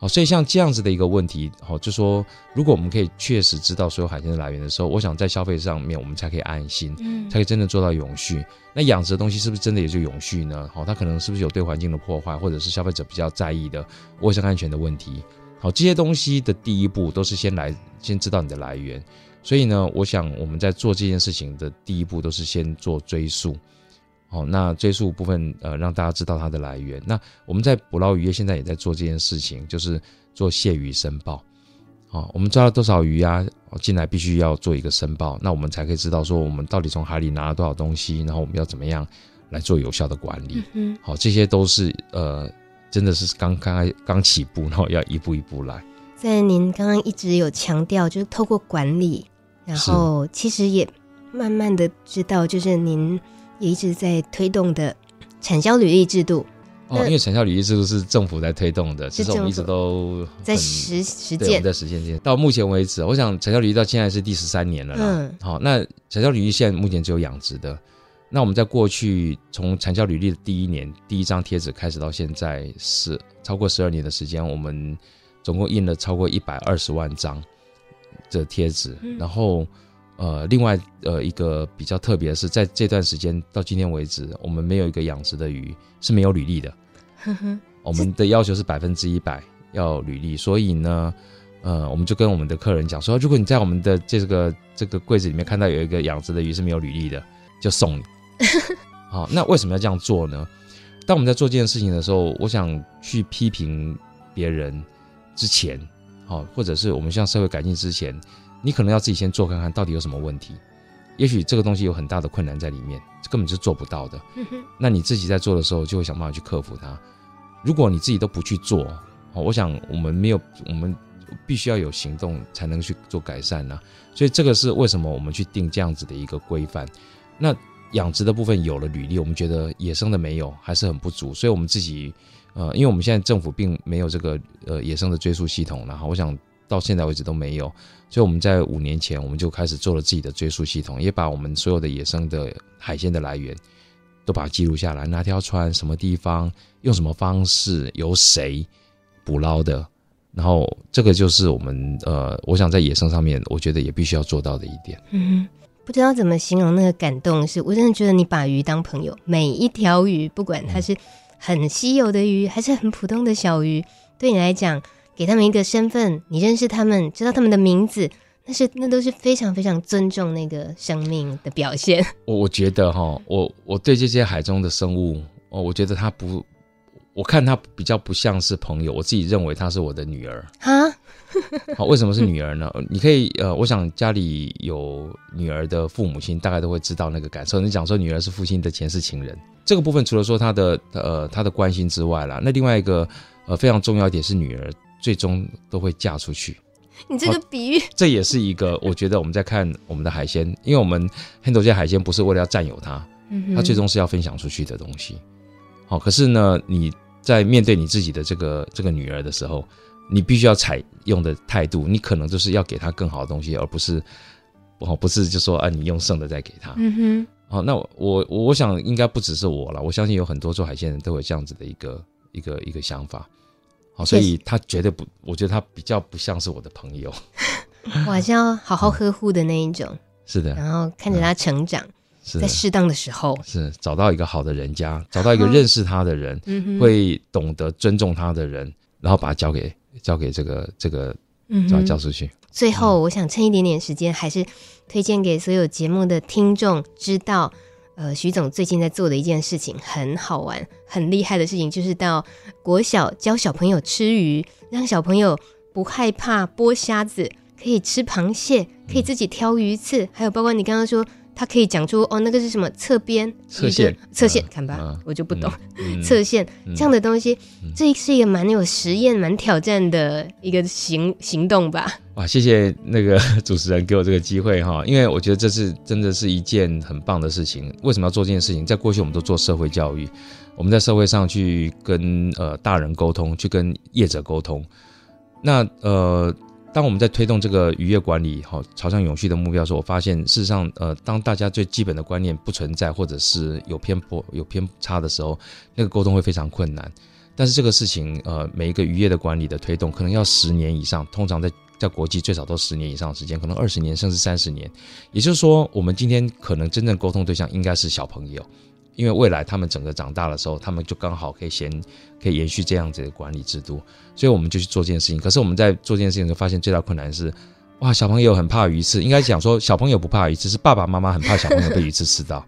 好，所以像这样子的一个问题，好，就说如果我们可以确实知道所有海鲜的来源的时候，我想在消费上面我们才可以安心，嗯，才可以真的做到永续。那养殖的东西是不是真的也就永续呢？好，它可能是不是有对环境的破坏，或者是消费者比较在意的卫生安全的问题？好，这些东西的第一步都是先来先知道你的来源。所以呢，我想我们在做这件事情的第一步都是先做追溯。好，那追溯部分，呃，让大家知道它的来源。那我们在捕捞渔业现在也在做这件事情，就是做蟹鱼申报。好，我们抓了多少鱼啊？进来必须要做一个申报，那我们才可以知道说我们到底从海里拿了多少东西，然后我们要怎么样来做有效的管理。嗯，好，这些都是呃，真的是刚刚刚起步，然后要一步一步来。在您刚刚一直有强调，就是透过管理，然后其实也慢慢的知道，就是您。也一直在推动的产销履历制度哦，因为产销履历制度是政府在推动的，其实我们一直都在实实践，在实践这到目前为止，我想产销履历到现在是第十三年了啦。嗯，好，那产销履历现在目前只有养殖的。那我们在过去从产销履历的第一年第一张贴纸开始到现在是超过十二年的时间，我们总共印了超过一百二十万张的贴纸，嗯、然后。呃，另外呃一个比较特别的是，在这段时间到今天为止，我们没有一个养殖的鱼是没有履历的。[laughs] 我们的要求是百分之一百要履历，所以呢，呃，我们就跟我们的客人讲说，如果你在我们的这个这个柜子里面看到有一个养殖的鱼是没有履历的，就送你。[laughs] 好，那为什么要这样做呢？当我们在做这件事情的时候，我想去批评别人之前，好，或者是我们向社会改进之前。你可能要自己先做看看到底有什么问题，也许这个东西有很大的困难在里面，根本就做不到的。那你自己在做的时候，就会想办法去克服它。如果你自己都不去做，我想我们没有，我们必须要有行动才能去做改善呢。所以这个是为什么我们去定这样子的一个规范。那养殖的部分有了履历，我们觉得野生的没有，还是很不足。所以我们自己，呃，因为我们现在政府并没有这个呃野生的追溯系统，然后我想。到现在为止都没有，所以我们在五年前我们就开始做了自己的追溯系统，也把我们所有的野生的海鲜的来源都把它记录下来，哪条船、什么地方、用什么方式、由谁捕捞的，然后这个就是我们呃，我想在野生上面，我觉得也必须要做到的一点。嗯，不知道怎么形容那个感动是，是我真的觉得你把鱼当朋友，每一条鱼，不管它是很稀有的鱼，还是很普通的小鱼，对你来讲，给他们一个身份，你认识他们，知道他们的名字，那是那都是非常非常尊重那个生命的表现。我 [laughs] 我觉得哈，我我对这些海中的生物，哦，我觉得它不。我看它比较不像是朋友，我自己认为他是我的女儿。哈，[laughs] 好，为什么是女儿呢？[laughs] 你可以呃，我想家里有女儿的父母亲大概都会知道那个感受。你讲说女儿是父亲的前世情人，这个部分除了说他的呃他的关心之外啦，那另外一个呃非常重要一点是女儿最终都会嫁出去。你这个比喻，这也是一个我觉得我们在看我们的海鲜，因为我们很多这些海鲜不是为了要占有它，它最终是要分享出去的东西。好，可是呢，你。在面对你自己的这个这个女儿的时候，你必须要采用的态度，你可能就是要给他更好的东西，而不是哦，不是就说啊，你用剩的再给他。嗯哼。好，那我我我想应该不只是我了，我相信有很多做海鲜人都有这样子的一个一个一个想法。好，所以他绝对不，我觉得他比较不像是我的朋友。我还是要好好呵护的那一种。嗯、[laughs] 是的。然后看着他成长。嗯在适当的时候，是找到一个好的人家，找到一个认识他的人，嗯、会懂得尊重他的人，然后把他交给交给这个这个，把他交出去。最后，我想趁一点点时间，还是推荐给所有节目的听众知道，呃，徐总最近在做的一件事情很好玩、很厉害的事情，就是到国小教小朋友吃鱼，让小朋友不害怕剥虾子，可以吃螃蟹，可以自己挑鱼刺，嗯、还有包括你刚刚说。他可以讲出哦，那个是什么侧边侧线侧线，看吧，嗯、我就不懂侧、嗯、线、嗯、这样的东西，嗯、这是一个蛮有实验、蛮挑战的一个行行动吧。哇，谢谢那个主持人给我这个机会哈，因为我觉得这是真的是一件很棒的事情。为什么要做这件事情？在过去我们都做社会教育，我们在社会上去跟呃大人沟通，去跟业者沟通，那呃。当我们在推动这个渔业管理，哈，朝向永续的目标的时候，我发现事实上，呃，当大家最基本的观念不存在，或者是有偏颇、有偏差的时候，那个沟通会非常困难。但是这个事情，呃，每一个渔业的管理的推动，可能要十年以上，通常在在国际最少都十年以上的时间，可能二十年甚至三十年。也就是说，我们今天可能真正沟通对象应该是小朋友。因为未来他们整个长大的时候，他们就刚好可以先可以延续这样子的管理制度，所以我们就去做这件事情。可是我们在做这件事情就发现最大困难是，哇，小朋友很怕鱼刺。应该讲说小朋友不怕鱼刺，是爸爸妈妈很怕小朋友被鱼刺刺到。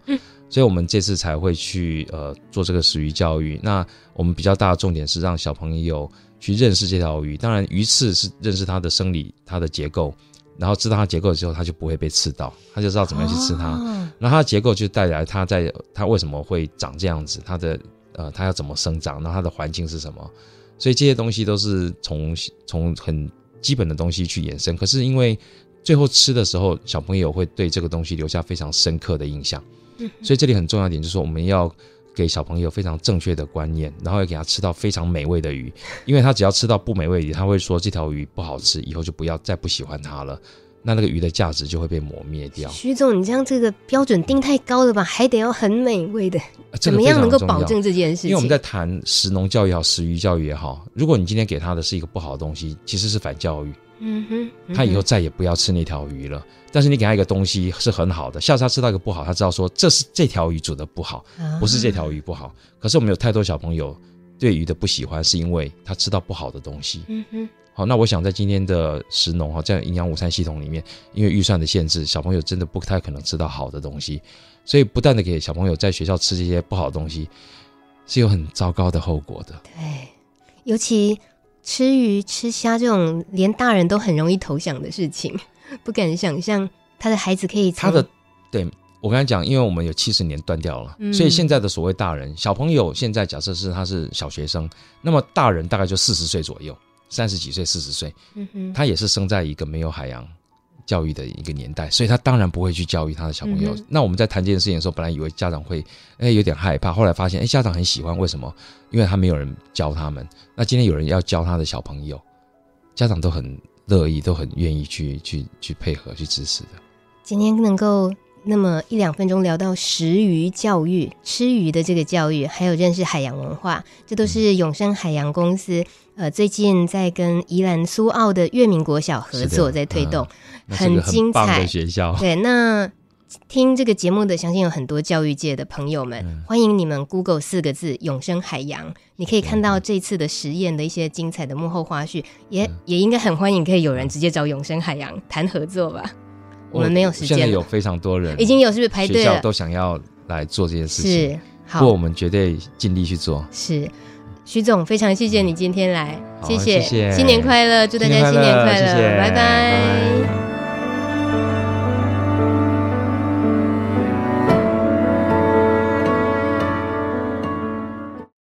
所以我们这次才会去呃做这个食鱼教育。那我们比较大的重点是让小朋友去认识这条鱼。当然，鱼刺是认识它的生理、它的结构。然后知道它结构之后，它就不会被刺到，它就知道怎么样去吃它。哦、然后它的结构就带来它在它为什么会长这样子，它的呃它要怎么生长，然后它的环境是什么。所以这些东西都是从从很基本的东西去延伸。可是因为最后吃的时候，小朋友会对这个东西留下非常深刻的印象。嗯、所以这里很重要一点就是说，我们要。给小朋友非常正确的观念，然后要给他吃到非常美味的鱼，因为他只要吃到不美味的鱼，他会说这条鱼不好吃，以后就不要再不喜欢它了，那那个鱼的价值就会被磨灭掉。徐总，你这样这个标准定太高了吧？还得要很美味的，怎么样能够保证这件事情？因为我们在谈食农教育也好，食鱼教育也好，如果你今天给他的是一个不好的东西，其实是反教育。嗯哼，嗯哼，他以后再也不要吃那条鱼了。但是你给他一个东西是很好的，下次他吃到一个不好，他知道说这是这条鱼煮的不好，不是这条鱼不好。啊、可是我们有太多小朋友对鱼的不喜欢，是因为他吃到不好的东西。嗯哼，好，那我想在今天的食农哈，在营养午餐系统里面，因为预算的限制，小朋友真的不太可能吃到好的东西，所以不断的给小朋友在学校吃这些不好的东西，是有很糟糕的后果的。对，尤其。吃鱼吃虾这种连大人都很容易投降的事情，[laughs] 不敢想象他的孩子可以。他的对我刚才讲，因为我们有七十年断掉了，嗯、所以现在的所谓大人小朋友，现在假设是他是小学生，那么大人大概就四十岁左右，三十几岁四十岁，嗯哼，他也是生在一个没有海洋教育的一个年代，所以他当然不会去教育他的小朋友。嗯、那我们在谈这件事情的时候，本来以为家长会哎有点害怕，后来发现哎家长很喜欢，为什么？因为他没有人教他们。那今天有人要教他的小朋友，家长都很乐意，都很愿意去去去配合去支持的。今天能够那么一两分钟聊到食鱼教育、吃鱼的这个教育，还有认识海洋文化，这都是永生海洋公司呃最近在跟宜兰苏澳的月明国小合作在推动，嗯、很精彩。的学校对，那听这个节目的，相信有很多教育界的朋友们，嗯、欢迎你们 Google 四个字“永生海洋”，你可以看到这次的实验的一些精彩的幕后花絮，也、嗯、也应该很欢迎可以有人直接找永生海洋谈合作吧。我们没有时间。现在有非常多人，已经有是不是排队了？学校都想要来做这件事情。是，好，不过我们绝对尽力去做。是，徐总，非常谢谢你今天来，谢谢，谢谢，新年快乐，祝大家新年快乐，谢谢，拜拜。拜拜。